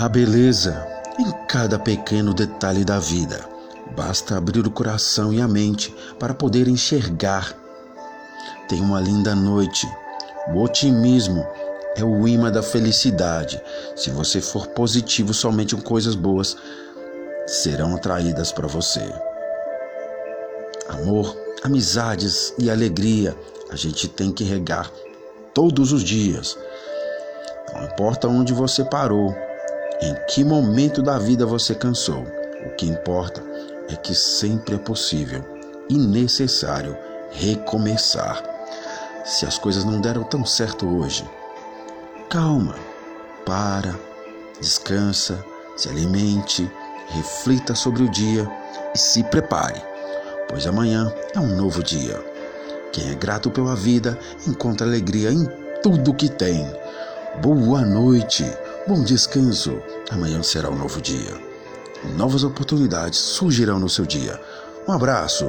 A beleza em cada pequeno detalhe da vida. Basta abrir o coração e a mente para poder enxergar. Tenha uma linda noite. O otimismo é o imã da felicidade. Se você for positivo somente com coisas boas, serão atraídas para você. Amor, amizades e alegria a gente tem que regar todos os dias. Não importa onde você parou, em que momento da vida você cansou, o que importa é que sempre é possível e necessário recomeçar. Se as coisas não deram tão certo hoje, calma, para, descansa, se alimente, reflita sobre o dia e se prepare, pois amanhã é um novo dia. Quem é grato pela vida encontra alegria em tudo que tem. Boa noite, bom descanso. Amanhã será um novo dia. Novas oportunidades surgirão no seu dia. Um abraço.